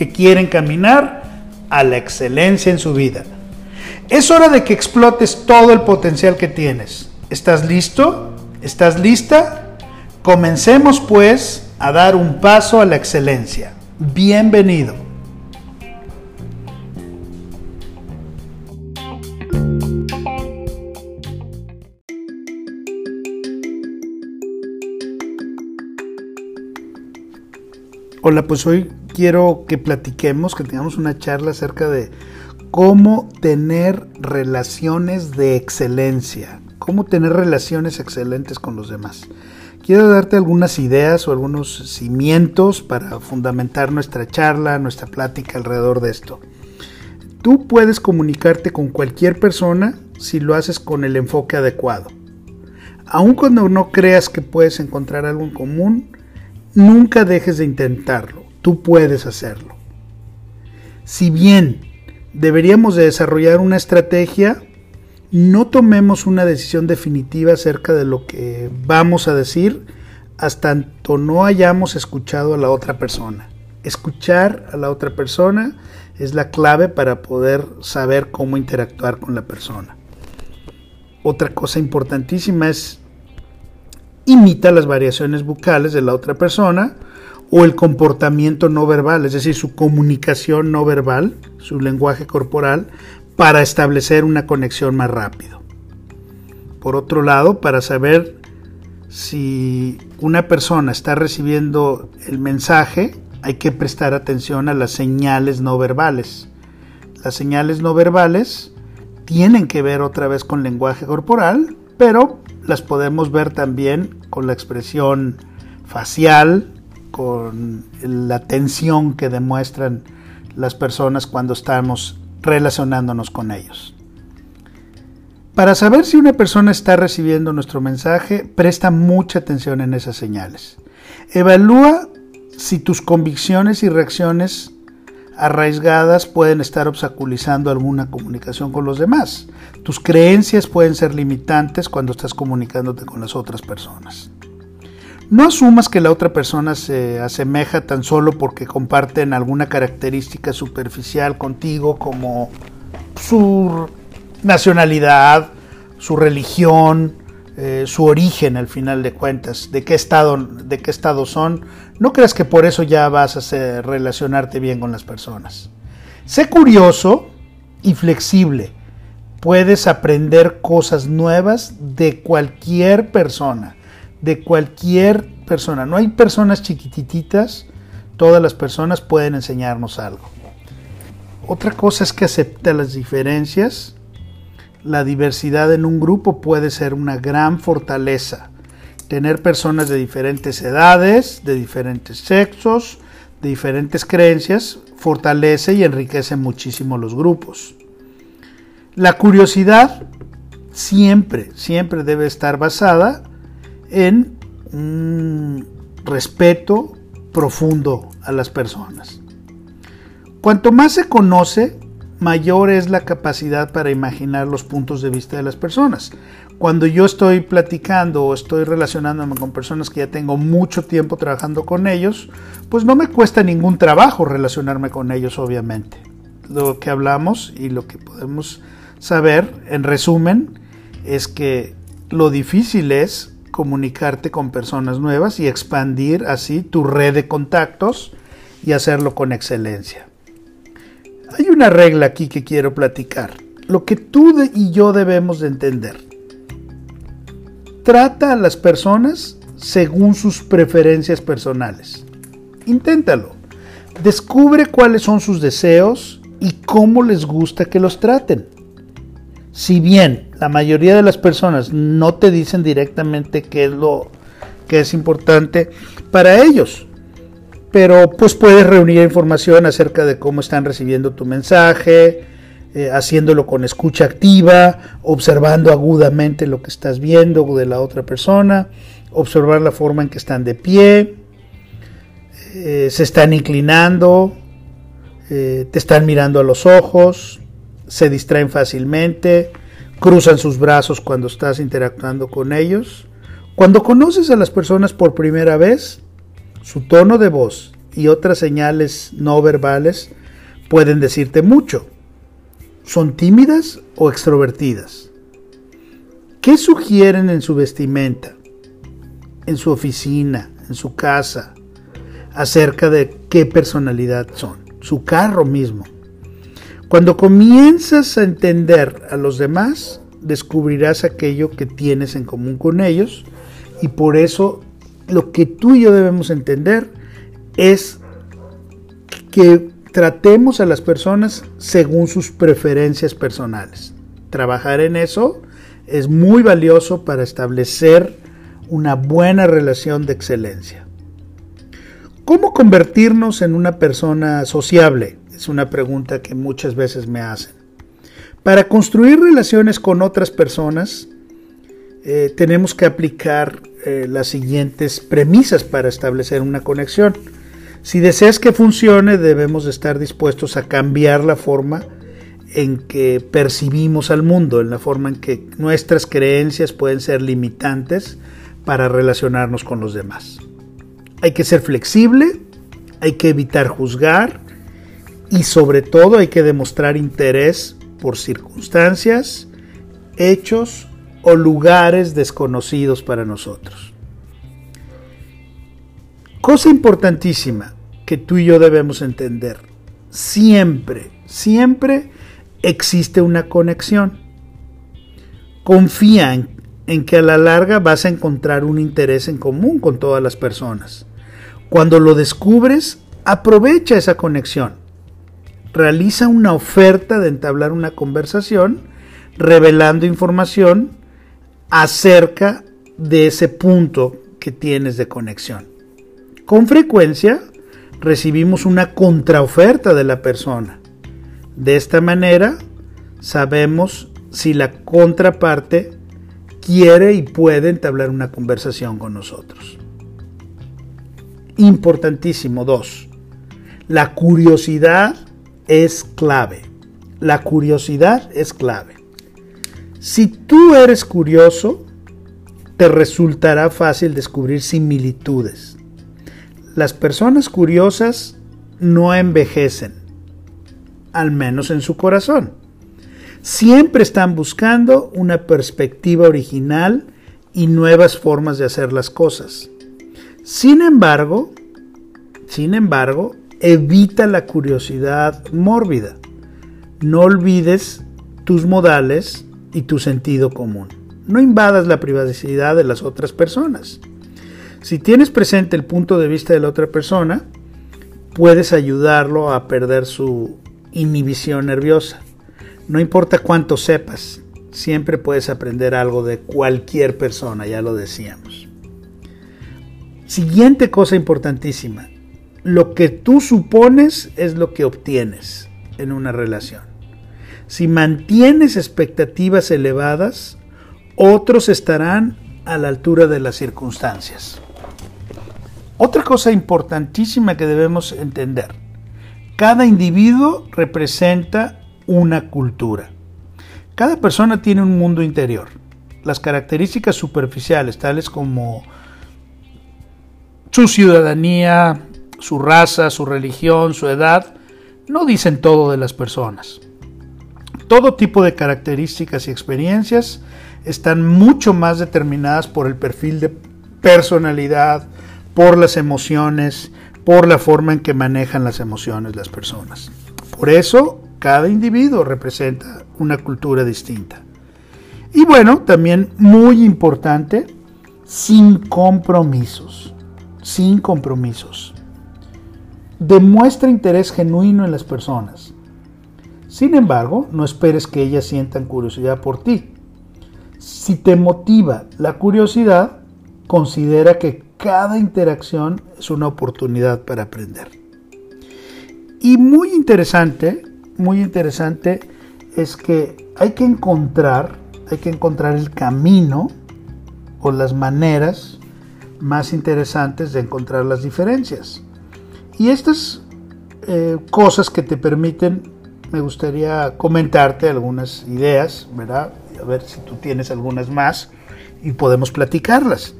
que quieren caminar a la excelencia en su vida. Es hora de que explotes todo el potencial que tienes. ¿Estás listo? ¿Estás lista? Comencemos pues a dar un paso a la excelencia. Bienvenido. Hola, pues hoy quiero que platiquemos, que tengamos una charla acerca de cómo tener relaciones de excelencia, cómo tener relaciones excelentes con los demás. Quiero darte algunas ideas o algunos cimientos para fundamentar nuestra charla, nuestra plática alrededor de esto. Tú puedes comunicarte con cualquier persona si lo haces con el enfoque adecuado. Aun cuando no creas que puedes encontrar algo en común, nunca dejes de intentarlo. Tú puedes hacerlo. Si bien deberíamos de desarrollar una estrategia, no tomemos una decisión definitiva acerca de lo que vamos a decir hasta tanto no hayamos escuchado a la otra persona. Escuchar a la otra persona es la clave para poder saber cómo interactuar con la persona. Otra cosa importantísima es imita las variaciones bucales de la otra persona o el comportamiento no verbal, es decir, su comunicación no verbal, su lenguaje corporal, para establecer una conexión más rápido. Por otro lado, para saber si una persona está recibiendo el mensaje, hay que prestar atención a las señales no verbales. Las señales no verbales tienen que ver otra vez con lenguaje corporal, pero las podemos ver también con la expresión facial, con la tensión que demuestran las personas cuando estamos relacionándonos con ellos. Para saber si una persona está recibiendo nuestro mensaje, presta mucha atención en esas señales. Evalúa si tus convicciones y reacciones arraigadas pueden estar obstaculizando alguna comunicación con los demás. Tus creencias pueden ser limitantes cuando estás comunicándote con las otras personas. No asumas que la otra persona se asemeja tan solo porque comparten alguna característica superficial contigo como su nacionalidad, su religión, eh, su origen al final de cuentas, de qué estado, de qué estado son. No creas que por eso ya vas a relacionarte bien con las personas. Sé curioso y flexible. Puedes aprender cosas nuevas de cualquier persona de cualquier persona. No hay personas chiquititas, todas las personas pueden enseñarnos algo. Otra cosa es que acepta las diferencias. La diversidad en un grupo puede ser una gran fortaleza. Tener personas de diferentes edades, de diferentes sexos, de diferentes creencias, fortalece y enriquece muchísimo los grupos. La curiosidad siempre, siempre debe estar basada en un respeto profundo a las personas. Cuanto más se conoce, mayor es la capacidad para imaginar los puntos de vista de las personas. Cuando yo estoy platicando o estoy relacionándome con personas que ya tengo mucho tiempo trabajando con ellos, pues no me cuesta ningún trabajo relacionarme con ellos, obviamente. Lo que hablamos y lo que podemos saber, en resumen, es que lo difícil es comunicarte con personas nuevas y expandir así tu red de contactos y hacerlo con excelencia. Hay una regla aquí que quiero platicar. Lo que tú y yo debemos de entender. Trata a las personas según sus preferencias personales. Inténtalo. Descubre cuáles son sus deseos y cómo les gusta que los traten. Si bien la mayoría de las personas no te dicen directamente qué es lo que es importante para ellos, pero pues puedes reunir información acerca de cómo están recibiendo tu mensaje, eh, haciéndolo con escucha activa, observando agudamente lo que estás viendo de la otra persona, observar la forma en que están de pie, eh, se están inclinando, eh, te están mirando a los ojos, se distraen fácilmente, cruzan sus brazos cuando estás interactuando con ellos. Cuando conoces a las personas por primera vez, su tono de voz y otras señales no verbales pueden decirte mucho. ¿Son tímidas o extrovertidas? ¿Qué sugieren en su vestimenta, en su oficina, en su casa, acerca de qué personalidad son? Su carro mismo. Cuando comienzas a entender a los demás, descubrirás aquello que tienes en común con ellos y por eso lo que tú y yo debemos entender es que tratemos a las personas según sus preferencias personales. Trabajar en eso es muy valioso para establecer una buena relación de excelencia. ¿Cómo convertirnos en una persona sociable? Es una pregunta que muchas veces me hacen. Para construir relaciones con otras personas, eh, tenemos que aplicar eh, las siguientes premisas para establecer una conexión. Si deseas que funcione, debemos estar dispuestos a cambiar la forma en que percibimos al mundo, en la forma en que nuestras creencias pueden ser limitantes para relacionarnos con los demás. Hay que ser flexible, hay que evitar juzgar y sobre todo hay que demostrar interés por circunstancias, hechos o lugares desconocidos para nosotros. Cosa importantísima que tú y yo debemos entender. Siempre, siempre existe una conexión. Confía en, en, que a la larga vas a encontrar un interés en común con todas las personas. Cuando lo descubres, aprovecha esa conexión. Realiza una oferta de entablar una conversación revelando información acerca de ese punto que tienes de conexión. Con frecuencia recibimos una contraoferta de la persona. De esta manera sabemos si la contraparte quiere y puede entablar una conversación con nosotros. Importantísimo. Dos, la curiosidad es clave. La curiosidad es clave. Si tú eres curioso, te resultará fácil descubrir similitudes. Las personas curiosas no envejecen, al menos en su corazón. Siempre están buscando una perspectiva original y nuevas formas de hacer las cosas. Sin embargo, sin embargo, evita la curiosidad mórbida. No olvides tus modales y tu sentido común. No invadas la privacidad de las otras personas. Si tienes presente el punto de vista de la otra persona, puedes ayudarlo a perder su inhibición nerviosa. No importa cuánto sepas, siempre puedes aprender algo de cualquier persona, ya lo decíamos. Siguiente cosa importantísima, lo que tú supones es lo que obtienes en una relación. Si mantienes expectativas elevadas, otros estarán a la altura de las circunstancias. Otra cosa importantísima que debemos entender, cada individuo representa una cultura. Cada persona tiene un mundo interior. Las características superficiales, tales como su ciudadanía, su raza, su religión, su edad, no dicen todo de las personas todo tipo de características y experiencias están mucho más determinadas por el perfil de personalidad, por las emociones, por la forma en que manejan las emociones las personas. Por eso, cada individuo representa una cultura distinta. Y bueno, también muy importante, sin compromisos, sin compromisos. Demuestra interés genuino en las personas. Sin embargo, no esperes que ellas sientan curiosidad por ti. Si te motiva la curiosidad, considera que cada interacción es una oportunidad para aprender. Y muy interesante, muy interesante es que hay que encontrar, hay que encontrar el camino o las maneras más interesantes de encontrar las diferencias. Y estas eh, cosas que te permiten, me gustaría comentarte algunas ideas, ¿verdad? A ver si tú tienes algunas más y podemos platicarlas.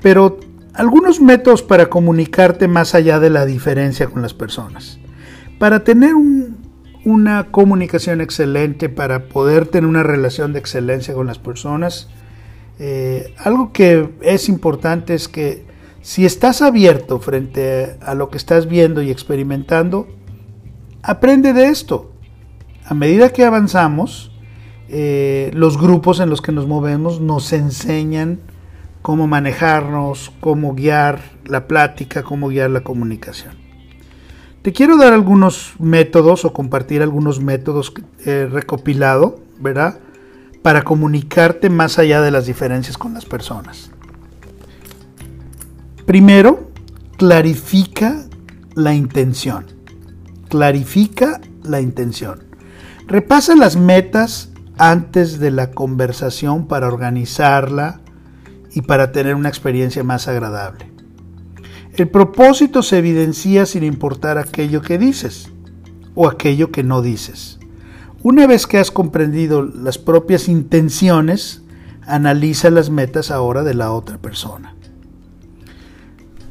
Pero algunos métodos para comunicarte más allá de la diferencia con las personas. Para tener una comunicación excelente, para poder tener una relación de excelencia con las personas, eh, algo que es importante es que si estás abierto frente a lo que estás viendo y experimentando, aprende de esto. A medida que avanzamos, eh, los grupos en los que nos movemos nos enseñan cómo manejarnos, cómo guiar la plática, cómo guiar la comunicación. Te quiero dar algunos métodos o compartir algunos métodos he recopilado, ¿verdad? Para comunicarte más allá de las diferencias con las personas. Primero, clarifica la intención. Clarifica la intención. Repasa las metas antes de la conversación para organizarla, y para tener una experiencia más agradable. El propósito se evidencia sin importar aquello que dices o aquello que no dices. Una vez que has comprendido las propias intenciones, analiza las metas ahora de la otra persona.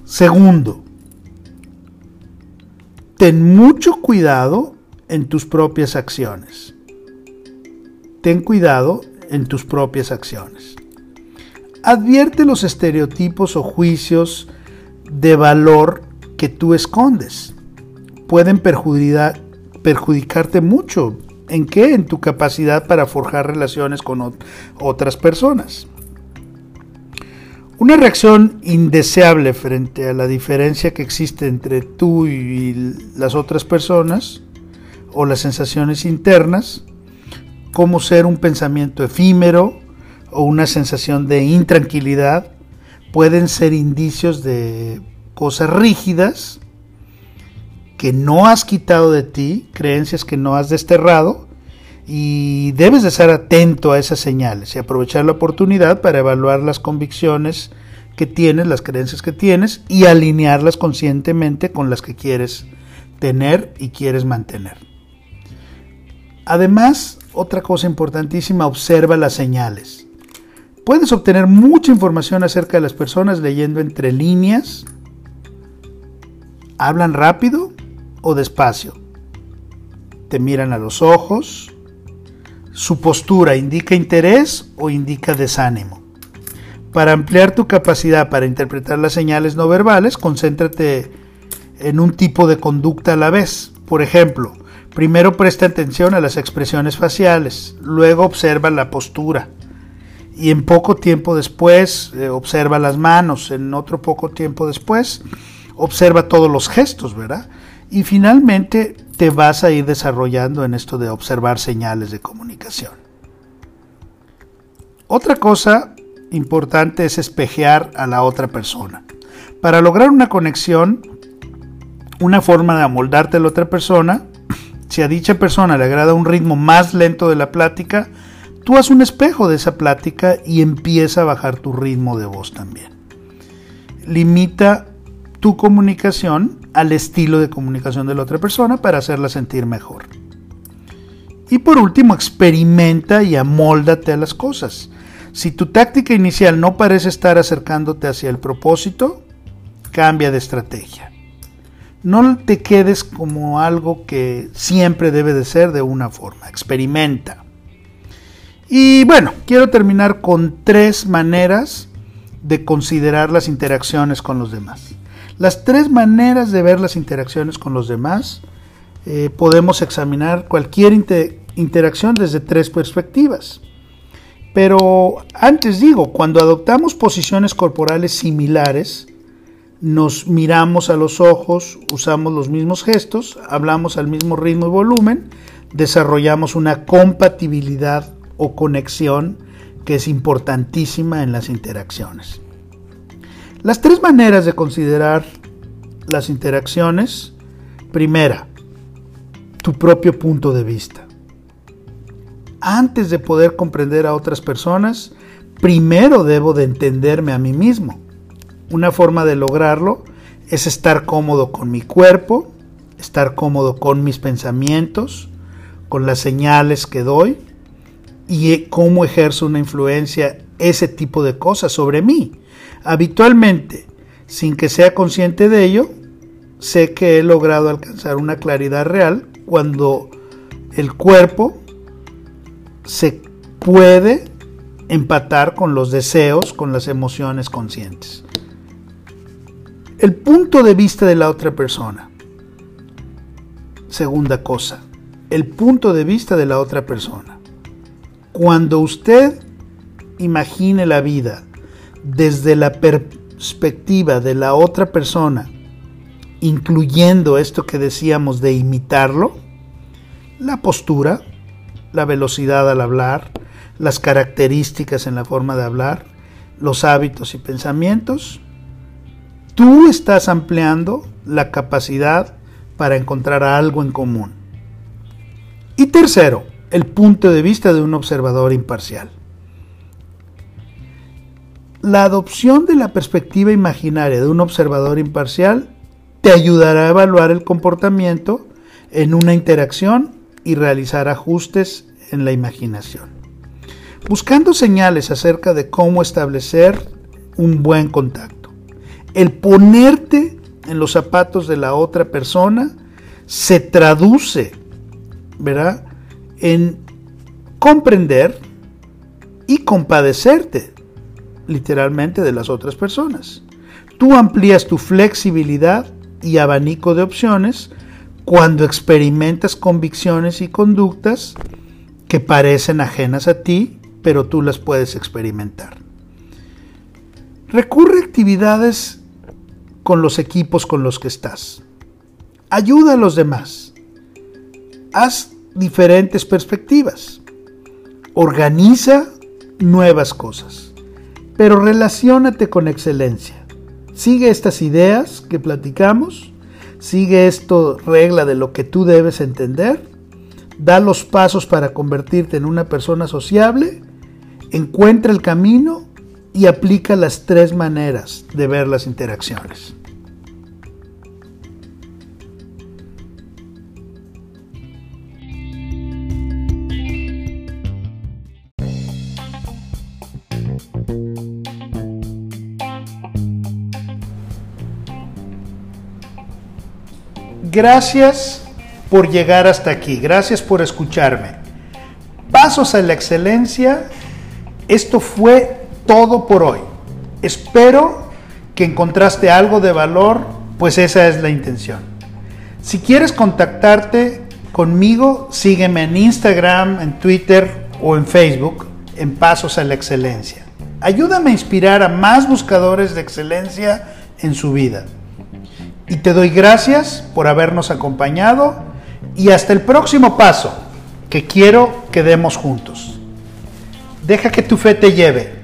Segundo, ten mucho cuidado en tus propias acciones. Ten cuidado en tus propias acciones. Advierte los estereotipos o juicios de valor que tú escondes. Pueden perjudicarte mucho. ¿En qué? En tu capacidad para forjar relaciones con otras personas. Una reacción indeseable frente a la diferencia que existe entre tú y las otras personas o las sensaciones internas, como ser un pensamiento efímero, o una sensación de intranquilidad pueden ser indicios de cosas rígidas que no has quitado de ti, creencias que no has desterrado y debes de estar atento a esas señales y aprovechar la oportunidad para evaluar las convicciones que tienes, las creencias que tienes y alinearlas conscientemente con las que quieres tener y quieres mantener. Además, otra cosa importantísima, observa las señales. Puedes obtener mucha información acerca de las personas leyendo entre líneas. Hablan rápido o despacio. Te miran a los ojos. Su postura indica interés o indica desánimo. Para ampliar tu capacidad para interpretar las señales no verbales, concéntrate en un tipo de conducta a la vez. Por ejemplo, primero presta atención a las expresiones faciales, luego observa la postura, y en poco tiempo después eh, observa las manos, en otro poco tiempo después observa todos los gestos, ¿verdad? Y finalmente te vas a ir desarrollando en esto de observar señales de comunicación. Otra cosa importante es espejear a la otra persona. Para lograr una conexión, una forma de amoldarte a la otra persona, si a dicha persona le agrada un ritmo más lento de la plática, tú haz un espejo de esa plática y empieza a bajar tu ritmo de voz también. Limita tu comunicación al estilo de comunicación de la otra persona para hacerla sentir mejor. Y por último, experimenta y amóldate a las cosas. Si tu táctica inicial no parece estar acercándote hacia el propósito, cambia de estrategia. No te quedes como algo que siempre debe de ser de una forma. Experimenta. Y bueno, quiero terminar con tres maneras de considerar las interacciones con los demás. Las tres maneras de ver las interacciones con los demás. Eh, podemos examinar cualquier interacción desde tres perspectivas. Pero antes digo, cuando adoptamos posiciones corporales similares, nos miramos a los ojos, usamos los mismos gestos, hablamos al mismo ritmo y volumen, desarrollamos una compatibilidad o conexión que es importantísima en las interacciones. Las tres maneras de considerar las interacciones. Primera, tu propio punto de vista. Antes de poder comprender a otras personas, primero debo de entenderme a mí mismo. Una forma de lograrlo es estar cómodo con mi cuerpo, estar cómodo con mis pensamientos, con las señales que doy y cómo ejerzo una influencia ese tipo de cosas sobre mí. Habitualmente, sin que sea consciente de ello, sé que he logrado alcanzar una claridad real cuando el cuerpo se puede empatar con los deseos, con las emociones conscientes. El punto de vista de la otra persona. Segunda cosa, el punto de vista de la otra persona. Cuando usted imagine la vida desde la perspectiva de la otra persona, incluyendo esto que decíamos de imitarlo, la postura, la velocidad al hablar, las características en la forma de hablar, los hábitos y pensamientos, tú estás ampliando la capacidad para encontrar algo en común. Y tercero, el punto de vista de un observador imparcial. La adopción de la perspectiva imaginaria de un observador imparcial te ayudará a evaluar el comportamiento en una interacción y realizar ajustes en la imaginación. Buscando señales acerca de cómo establecer un buen contacto. El ponerte en los zapatos de la otra persona se traduce, ¿verdad? En comprender y compadecerte literalmente de las otras personas. Tú amplías tu flexibilidad y abanico de opciones cuando experimentas convicciones y conductas que parecen ajenas a ti, pero tú las puedes experimentar. Recurre a actividades con los equipos con los que estás. Ayuda a los demás. Haz diferentes perspectivas. Organiza nuevas cosas. Pero relaciónate con excelencia. Sigue estas ideas que platicamos, sigue esto regla de lo que tú debes entender, da los pasos para convertirte en una persona sociable, encuentra el camino y aplica las tres maneras de ver las interacciones. Gracias por llegar hasta aquí, gracias por escucharme. Pasos a la excelencia, esto fue todo por hoy. Espero que encontraste algo de valor, pues esa es la intención. Si quieres contactarte conmigo, sígueme en Instagram, en Twitter o en Facebook en Pasos a la Excelencia. Ayúdame a inspirar a más buscadores de excelencia en su vida. Y te doy gracias por habernos acompañado y hasta el próximo paso que quiero que demos juntos. Deja que tu fe te lleve